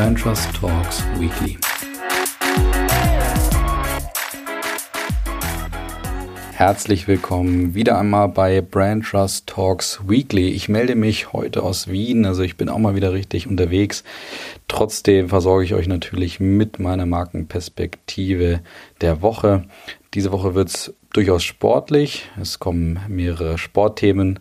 Brand Trust Talks Weekly. Herzlich willkommen wieder einmal bei Brand Trust Talks Weekly. Ich melde mich heute aus Wien, also ich bin auch mal wieder richtig unterwegs. Trotzdem versorge ich euch natürlich mit meiner Markenperspektive der Woche. Diese Woche wird es durchaus sportlich. Es kommen mehrere Sportthemen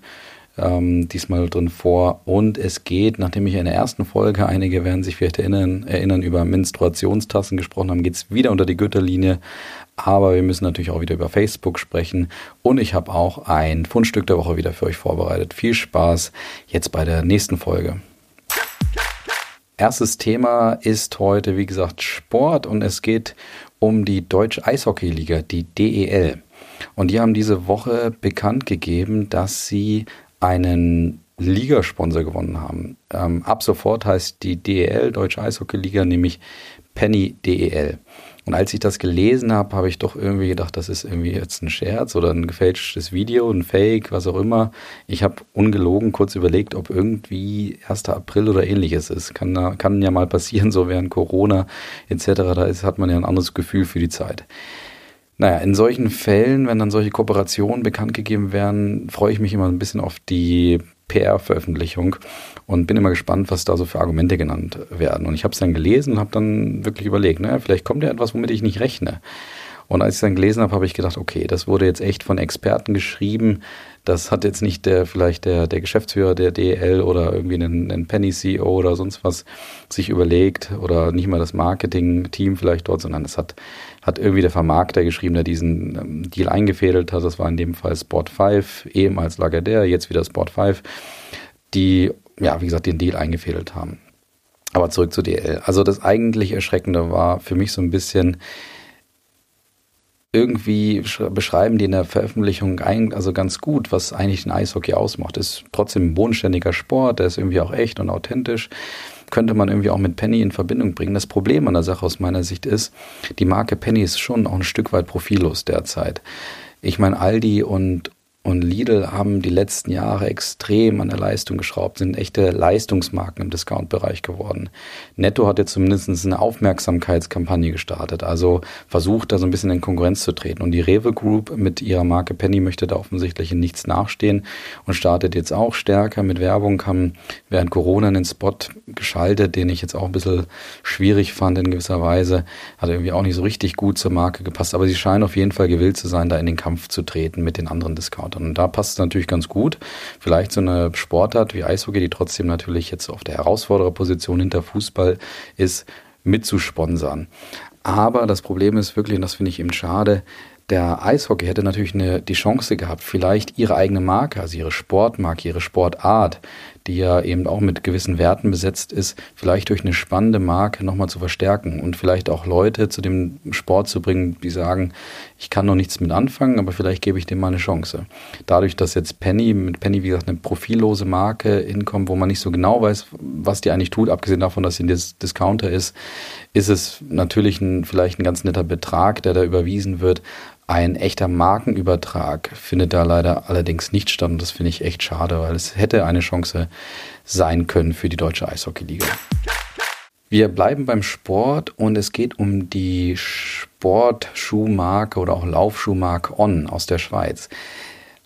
ähm, diesmal drin vor. Und es geht, nachdem ich in der ersten Folge, einige werden sich vielleicht erinnern, erinnern über Menstruationstassen gesprochen haben, geht es wieder unter die Gürtellinie. Aber wir müssen natürlich auch wieder über Facebook sprechen. Und ich habe auch ein Fundstück der Woche wieder für euch vorbereitet. Viel Spaß jetzt bei der nächsten Folge. Erstes Thema ist heute, wie gesagt, Sport und es geht um die Deutsche Eishockeyliga, die DEL. Und die haben diese Woche bekannt gegeben, dass sie einen Ligasponsor gewonnen haben. Ähm, ab sofort heißt die DEL, Deutsche Eishockey-Liga, nämlich Penny DEL. Und als ich das gelesen habe, habe ich doch irgendwie gedacht, das ist irgendwie jetzt ein Scherz oder ein gefälschtes Video, ein Fake, was auch immer. Ich habe ungelogen kurz überlegt, ob irgendwie 1. April oder ähnliches ist. Kann, kann ja mal passieren, so während Corona etc. Da ist, hat man ja ein anderes Gefühl für die Zeit. Naja, in solchen Fällen, wenn dann solche Kooperationen bekannt gegeben werden, freue ich mich immer ein bisschen auf die PR-Veröffentlichung und bin immer gespannt, was da so für Argumente genannt werden. Und ich habe es dann gelesen und habe dann wirklich überlegt, naja, vielleicht kommt ja etwas, womit ich nicht rechne. Und als ich dann gelesen habe, habe ich gedacht, okay, das wurde jetzt echt von Experten geschrieben. Das hat jetzt nicht der vielleicht der, der Geschäftsführer der DL oder irgendwie ein, ein Penny-CEO oder sonst was sich überlegt oder nicht mal das Marketing-Team vielleicht dort, sondern es hat, hat irgendwie der Vermarkter geschrieben, der diesen ähm, Deal eingefädelt hat. Das war in dem Fall Sport 5, ehemals Lagardère, jetzt wieder Sport 5, die, ja, wie gesagt, den Deal eingefädelt haben. Aber zurück zu DL. Also das eigentlich Erschreckende war für mich so ein bisschen, irgendwie beschreiben die in der Veröffentlichung ein, also ganz gut, was eigentlich ein Eishockey ausmacht. Ist trotzdem ein bodenständiger Sport, der ist irgendwie auch echt und authentisch. Könnte man irgendwie auch mit Penny in Verbindung bringen. Das Problem an der Sache aus meiner Sicht ist, die Marke Penny ist schon auch ein Stück weit profillos derzeit. Ich meine, Aldi und, und Lidl haben die letzten Jahre extrem an der Leistung geschraubt, sind echte Leistungsmarken im Discount-Bereich geworden. Netto hat jetzt zumindest eine Aufmerksamkeitskampagne gestartet, also versucht da so ein bisschen in Konkurrenz zu treten. Und die Rewe Group mit ihrer Marke Penny möchte da offensichtlich in nichts nachstehen und startet jetzt auch stärker mit Werbung, haben während Corona einen Spot geschaltet, den ich jetzt auch ein bisschen schwierig fand in gewisser Weise. Hat irgendwie auch nicht so richtig gut zur Marke gepasst, aber sie scheinen auf jeden Fall gewillt zu sein, da in den Kampf zu treten mit den anderen Discountern. Und da passt es natürlich ganz gut. Vielleicht so eine Sportart wie Eishockey, die trotzdem natürlich jetzt auf der Herausfordererposition hinter Fußball ist, mitzusponsern. Aber das Problem ist wirklich, und das finde ich eben schade, der Eishockey hätte natürlich eine, die Chance gehabt, vielleicht ihre eigene Marke, also ihre Sportmarke, ihre Sportart, die ja eben auch mit gewissen Werten besetzt ist, vielleicht durch eine spannende Marke nochmal zu verstärken und vielleicht auch Leute zu dem Sport zu bringen, die sagen, ich kann noch nichts mit anfangen, aber vielleicht gebe ich dem mal eine Chance. Dadurch, dass jetzt Penny, mit Penny, wie gesagt, eine profillose Marke hinkommt, wo man nicht so genau weiß, was die eigentlich tut, abgesehen davon, dass sie ein Dis Discounter ist, ist es natürlich ein, vielleicht ein ganz netter Betrag, der da überwiesen wird. Ein echter Markenübertrag findet da leider allerdings nicht statt und das finde ich echt schade, weil es hätte eine Chance sein können für die deutsche Eishockeyliga. Wir bleiben beim Sport und es geht um die Sportschuhmarke oder auch Laufschuhmarke On aus der Schweiz.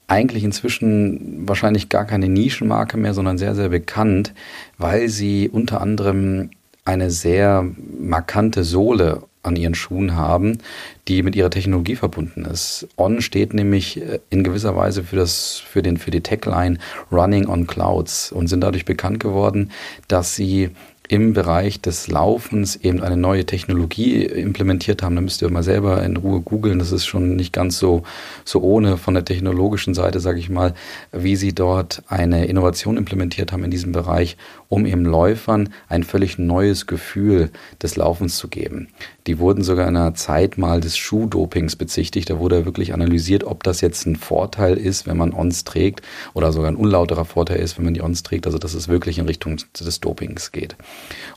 Eigentlich inzwischen wahrscheinlich gar keine Nischenmarke mehr, sondern sehr, sehr bekannt, weil sie unter anderem eine sehr markante Sohle an ihren Schuhen haben, die mit ihrer Technologie verbunden ist. On steht nämlich äh, in gewisser Weise für das, für den, für die Tagline Running on Clouds und sind dadurch bekannt geworden, dass sie im Bereich des Laufens eben eine neue Technologie implementiert haben. Da müsst ihr mal selber in Ruhe googeln. Das ist schon nicht ganz so, so ohne von der technologischen Seite, sage ich mal, wie sie dort eine Innovation implementiert haben in diesem Bereich, um eben Läufern ein völlig neues Gefühl des Laufens zu geben. Die wurden sogar in einer Zeit mal des Schuhdopings bezichtigt. Da wurde wirklich analysiert, ob das jetzt ein Vorteil ist, wenn man Ons trägt oder sogar ein unlauterer Vorteil ist, wenn man die Ons trägt. Also dass es wirklich in Richtung des Dopings geht.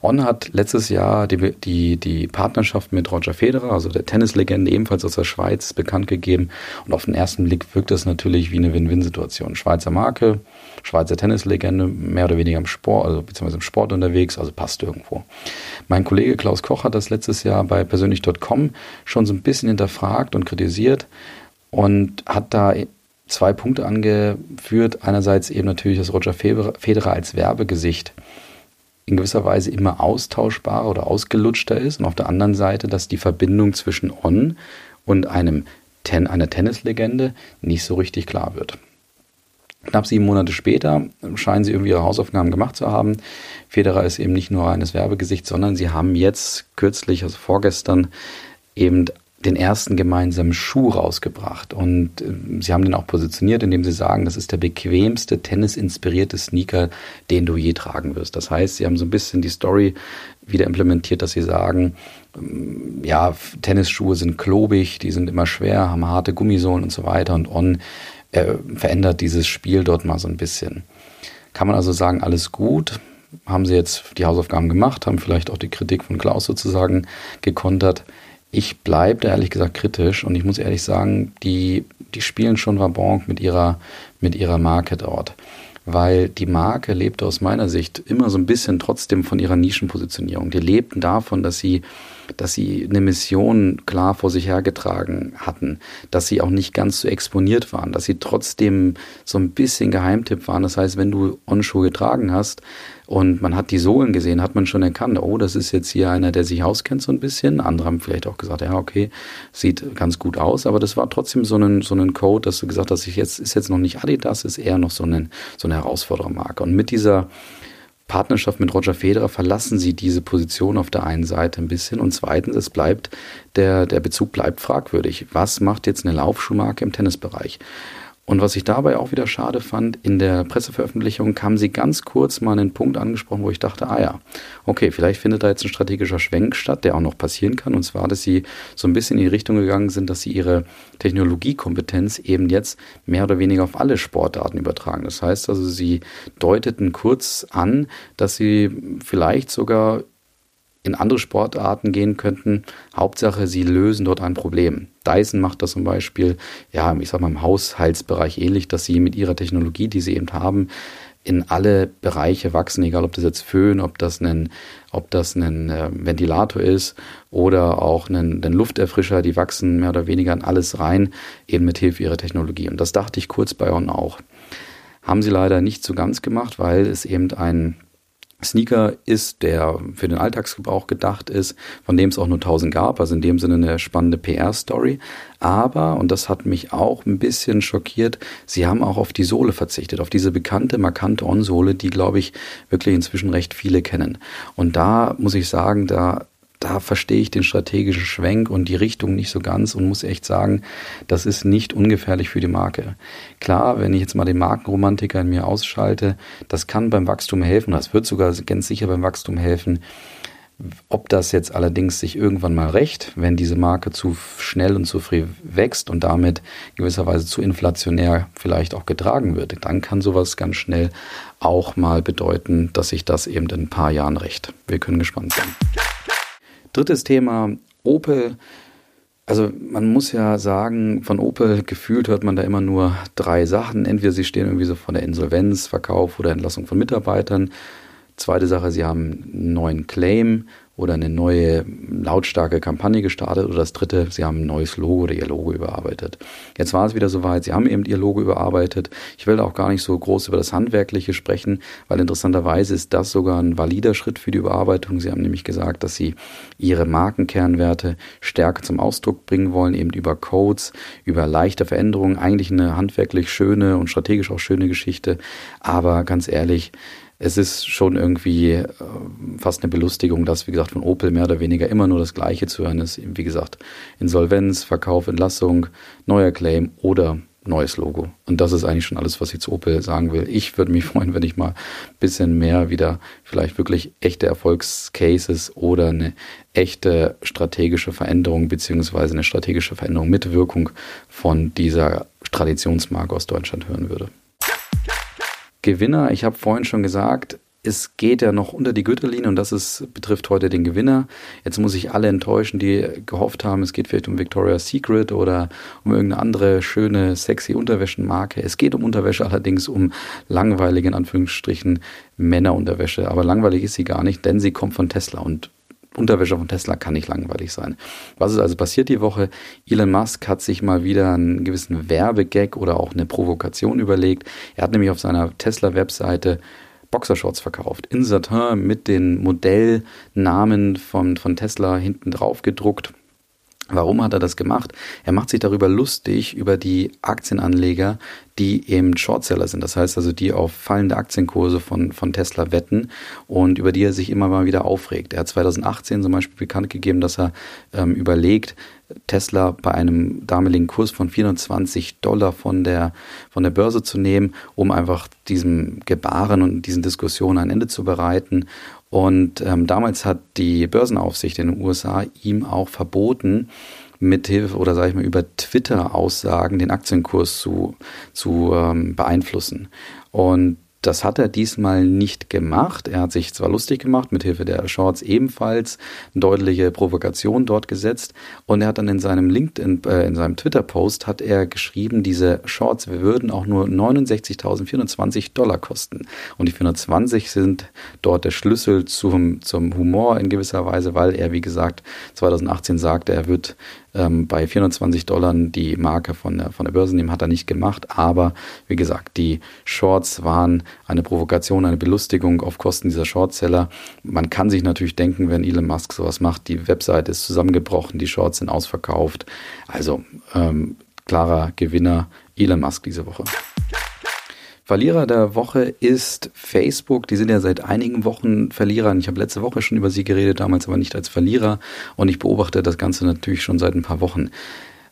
On hat letztes Jahr die, die, die Partnerschaft mit Roger Federer, also der Tennislegende, ebenfalls aus der Schweiz, bekannt gegeben. Und auf den ersten Blick wirkt das natürlich wie eine Win-Win-Situation. Schweizer Marke, Schweizer Tennislegende, mehr oder weniger im Sport, also beziehungsweise im Sport unterwegs, also passt irgendwo. Mein Kollege Klaus Koch hat das letztes Jahr bei persönlich.com schon so ein bisschen hinterfragt und kritisiert und hat da zwei Punkte angeführt. Einerseits eben natürlich das Roger Federer als Werbegesicht in gewisser Weise immer austauschbarer oder ausgelutschter ist und auf der anderen Seite, dass die Verbindung zwischen On und einem Ten, einer Tennislegende nicht so richtig klar wird. Knapp sieben Monate später scheinen sie irgendwie ihre Hausaufgaben gemacht zu haben. Federer ist eben nicht nur eines Werbegesicht, sondern sie haben jetzt kürzlich, also vorgestern, eben den ersten gemeinsamen Schuh rausgebracht. Und äh, sie haben den auch positioniert, indem sie sagen, das ist der bequemste tennisinspirierte Sneaker, den du je tragen wirst. Das heißt, sie haben so ein bisschen die Story wieder implementiert, dass sie sagen, ähm, ja, Tennisschuhe sind klobig, die sind immer schwer, haben harte Gummisohlen und so weiter. Und On äh, verändert dieses Spiel dort mal so ein bisschen. Kann man also sagen, alles gut. Haben sie jetzt die Hausaufgaben gemacht, haben vielleicht auch die Kritik von Klaus sozusagen gekontert ich bleibe da ehrlich gesagt kritisch und ich muss ehrlich sagen, die, die spielen schon Wabonk mit ihrer, mit ihrer Marke dort. Weil die Marke lebt aus meiner Sicht immer so ein bisschen trotzdem von ihrer Nischenpositionierung. Die lebten davon, dass sie dass sie eine Mission klar vor sich hergetragen hatten, dass sie auch nicht ganz so exponiert waren, dass sie trotzdem so ein bisschen Geheimtipp waren. Das heißt, wenn du Onschuhe getragen hast und man hat die Sohlen gesehen, hat man schon erkannt, oh, das ist jetzt hier einer, der sich auskennt so ein bisschen. Andere haben vielleicht auch gesagt, ja, okay, sieht ganz gut aus, aber das war trotzdem so ein, so ein Code, dass du gesagt hast, ich jetzt, ist jetzt noch nicht Adidas, ist eher noch so, ein, so eine Herausforderermarke. Und mit dieser Partnerschaft mit Roger Federer verlassen sie diese Position auf der einen Seite ein bisschen und zweitens, es bleibt, der, der Bezug bleibt fragwürdig. Was macht jetzt eine Laufschuhmarke im Tennisbereich? Und was ich dabei auch wieder schade fand, in der Presseveröffentlichung kam sie ganz kurz mal einen Punkt angesprochen, wo ich dachte, ah ja, okay, vielleicht findet da jetzt ein strategischer Schwenk statt, der auch noch passieren kann. Und zwar, dass sie so ein bisschen in die Richtung gegangen sind, dass sie ihre Technologiekompetenz eben jetzt mehr oder weniger auf alle Sportarten übertragen. Das heißt also, sie deuteten kurz an, dass sie vielleicht sogar in andere Sportarten gehen könnten. Hauptsache, sie lösen dort ein Problem. Dyson macht das zum Beispiel, ja, ich sag mal im Haushaltsbereich ähnlich, dass sie mit ihrer Technologie, die sie eben haben, in alle Bereiche wachsen, egal ob das jetzt Föhn, ob das ein, ob das ein äh, Ventilator ist oder auch ein, ein Lufterfrischer, die wachsen mehr oder weniger in alles rein, eben mit Hilfe ihrer Technologie. Und das dachte ich kurz bei On auch. Haben sie leider nicht so ganz gemacht, weil es eben ein Sneaker ist, der für den Alltagsgebrauch gedacht ist, von dem es auch nur 1000 gab, also in dem Sinne eine spannende PR-Story. Aber, und das hat mich auch ein bisschen schockiert, sie haben auch auf die Sohle verzichtet, auf diese bekannte, markante On-Sohle, die, glaube ich, wirklich inzwischen recht viele kennen. Und da muss ich sagen, da da verstehe ich den strategischen Schwenk und die Richtung nicht so ganz und muss echt sagen, das ist nicht ungefährlich für die Marke. Klar, wenn ich jetzt mal den Markenromantiker in mir ausschalte, das kann beim Wachstum helfen, das wird sogar ganz sicher beim Wachstum helfen. Ob das jetzt allerdings sich irgendwann mal rächt, wenn diese Marke zu schnell und zu früh wächst und damit gewisserweise zu inflationär vielleicht auch getragen wird, dann kann sowas ganz schnell auch mal bedeuten, dass sich das eben in ein paar Jahren rächt. Wir können gespannt sein. Drittes Thema, Opel. Also man muss ja sagen, von Opel gefühlt hört man da immer nur drei Sachen. Entweder sie stehen irgendwie so vor der Insolvenz, Verkauf oder Entlassung von Mitarbeitern. Zweite Sache, sie haben einen neuen Claim oder eine neue lautstarke Kampagne gestartet oder das dritte, sie haben ein neues Logo oder ihr Logo überarbeitet. Jetzt war es wieder soweit, sie haben eben ihr Logo überarbeitet. Ich will auch gar nicht so groß über das Handwerkliche sprechen, weil interessanterweise ist das sogar ein valider Schritt für die Überarbeitung. Sie haben nämlich gesagt, dass sie ihre Markenkernwerte stärker zum Ausdruck bringen wollen, eben über Codes, über leichte Veränderungen. Eigentlich eine handwerklich schöne und strategisch auch schöne Geschichte. Aber ganz ehrlich, es ist schon irgendwie äh, fast eine Belustigung, dass, wie gesagt, von Opel mehr oder weniger immer nur das Gleiche zu hören ist. Wie gesagt, Insolvenz, Verkauf, Entlassung, neuer Claim oder neues Logo. Und das ist eigentlich schon alles, was ich zu Opel sagen will. Ich würde mich freuen, wenn ich mal ein bisschen mehr wieder vielleicht wirklich echte Erfolgscases oder eine echte strategische Veränderung beziehungsweise eine strategische Veränderung mit Wirkung von dieser Traditionsmarke aus Deutschland hören würde. Gewinner, ich habe vorhin schon gesagt, es geht ja noch unter die Gürtellinie und das ist, betrifft heute den Gewinner. Jetzt muss ich alle enttäuschen, die gehofft haben, es geht vielleicht um Victoria's Secret oder um irgendeine andere schöne, sexy Unterwäschenmarke. Es geht um Unterwäsche, allerdings um langweilige, in Anführungsstrichen, Männerunterwäsche. Aber langweilig ist sie gar nicht, denn sie kommt von Tesla und Unterwäsche von Tesla kann nicht langweilig sein. Was ist also passiert die Woche? Elon Musk hat sich mal wieder einen gewissen Werbegag oder auch eine Provokation überlegt. Er hat nämlich auf seiner Tesla-Webseite Boxershorts verkauft. In Satin mit den Modellnamen von, von Tesla hinten drauf gedruckt. Warum hat er das gemacht? Er macht sich darüber lustig, über die Aktienanleger, die eben Shortseller sind. Das heißt also, die auf fallende Aktienkurse von, von Tesla wetten und über die er sich immer mal wieder aufregt. Er hat 2018 zum Beispiel bekannt gegeben, dass er ähm, überlegt, Tesla bei einem damaligen Kurs von 420 Dollar von der, von der Börse zu nehmen, um einfach diesem Gebaren und diesen Diskussionen ein Ende zu bereiten. Und ähm, damals hat die Börsenaufsicht in den USA ihm auch verboten, mithilfe oder sage ich mal über Twitter-Aussagen den Aktienkurs zu, zu ähm, beeinflussen. Und das hat er diesmal nicht gemacht. Er hat sich zwar lustig gemacht, mit Hilfe der Shorts ebenfalls deutliche Provokation dort gesetzt und er hat dann in seinem LinkedIn, äh, in seinem Twitter-Post hat er geschrieben, diese Shorts würden auch nur 69.420 Dollar kosten. Und die 420 sind dort der Schlüssel zum, zum Humor in gewisser Weise, weil er, wie gesagt, 2018 sagte, er wird ähm, bei 420 Dollar die Marke von der, von der Börse nehmen, hat er nicht gemacht. Aber wie gesagt, die Shorts waren eine Provokation, eine Belustigung auf Kosten dieser Shortseller. Man kann sich natürlich denken, wenn Elon Musk sowas macht, die Webseite ist zusammengebrochen, die Shorts sind ausverkauft. Also ähm, klarer Gewinner Elon Musk diese Woche. Verlierer der Woche ist Facebook. Die sind ja seit einigen Wochen Verlierer. Ich habe letzte Woche schon über sie geredet, damals aber nicht als Verlierer. Und ich beobachte das Ganze natürlich schon seit ein paar Wochen.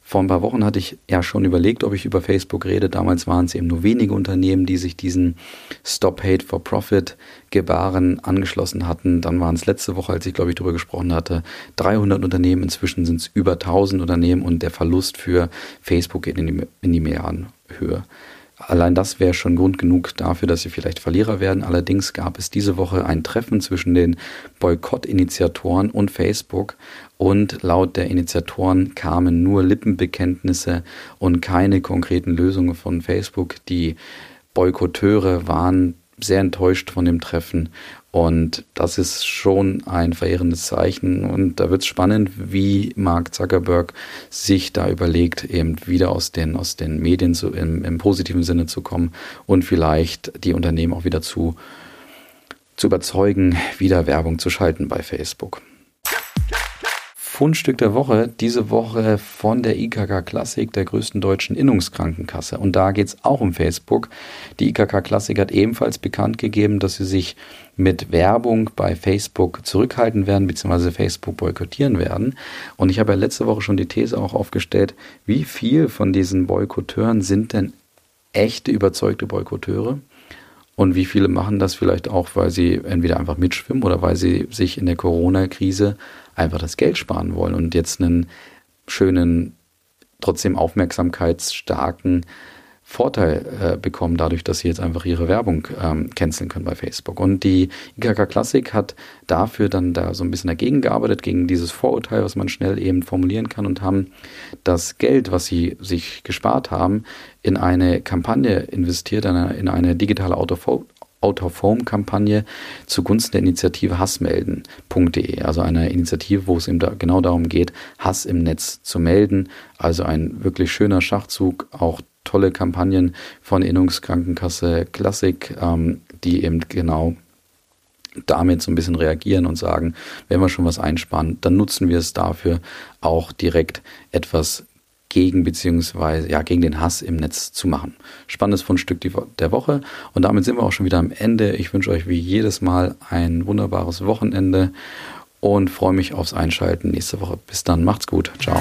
Vor ein paar Wochen hatte ich ja schon überlegt, ob ich über Facebook rede. Damals waren es eben nur wenige Unternehmen, die sich diesen Stop Hate for Profit Gebaren angeschlossen hatten. Dann waren es letzte Woche, als ich glaube ich darüber gesprochen hatte, 300 Unternehmen. Inzwischen sind es über 1000 Unternehmen und der Verlust für Facebook geht in die, in die Milliardenhöhe. Allein das wäre schon Grund genug dafür, dass sie vielleicht Verlierer werden. Allerdings gab es diese Woche ein Treffen zwischen den Boykott-Initiatoren und Facebook und laut der Initiatoren kamen nur Lippenbekenntnisse und keine konkreten Lösungen von Facebook. Die Boykotteure waren sehr enttäuscht von dem Treffen und das ist schon ein verehrendes Zeichen. Und da wird es spannend, wie Mark Zuckerberg sich da überlegt, eben wieder aus den, aus den Medien zu, im, im positiven Sinne zu kommen und vielleicht die Unternehmen auch wieder zu, zu überzeugen, wieder Werbung zu schalten bei Facebook. Fundstück der Woche, diese Woche von der IKK Klassik, der größten deutschen Innungskrankenkasse. Und da geht es auch um Facebook. Die IKK Klassik hat ebenfalls bekannt gegeben, dass sie sich mit Werbung bei Facebook zurückhalten werden, beziehungsweise Facebook boykottieren werden. Und ich habe ja letzte Woche schon die These auch aufgestellt, wie viel von diesen Boykotteuren sind denn echte überzeugte Boykotteure? Und wie viele machen das vielleicht auch, weil sie entweder einfach mitschwimmen oder weil sie sich in der Corona-Krise einfach das Geld sparen wollen und jetzt einen schönen, trotzdem aufmerksamkeitsstarken Vorteil äh, bekommen, dadurch, dass sie jetzt einfach ihre Werbung ähm, canceln können bei Facebook. Und die IKK Classic hat dafür dann da so ein bisschen dagegen gearbeitet, gegen dieses Vorurteil, was man schnell eben formulieren kann und haben das Geld, was sie sich gespart haben, in eine Kampagne investiert, in eine, in eine digitale Autofo Out-of-Home-Kampagne zugunsten der Initiative hassmelden.de, also eine Initiative, wo es eben da genau darum geht, Hass im Netz zu melden. Also ein wirklich schöner Schachzug, auch tolle Kampagnen von Innungskrankenkasse Klassik, ähm, die eben genau damit so ein bisschen reagieren und sagen, wenn wir schon was einsparen, dann nutzen wir es dafür auch direkt etwas gegen beziehungsweise ja gegen den Hass im Netz zu machen. Spannendes Fundstück der Woche und damit sind wir auch schon wieder am Ende. Ich wünsche euch wie jedes Mal ein wunderbares Wochenende und freue mich aufs Einschalten nächste Woche. Bis dann, macht's gut, ciao.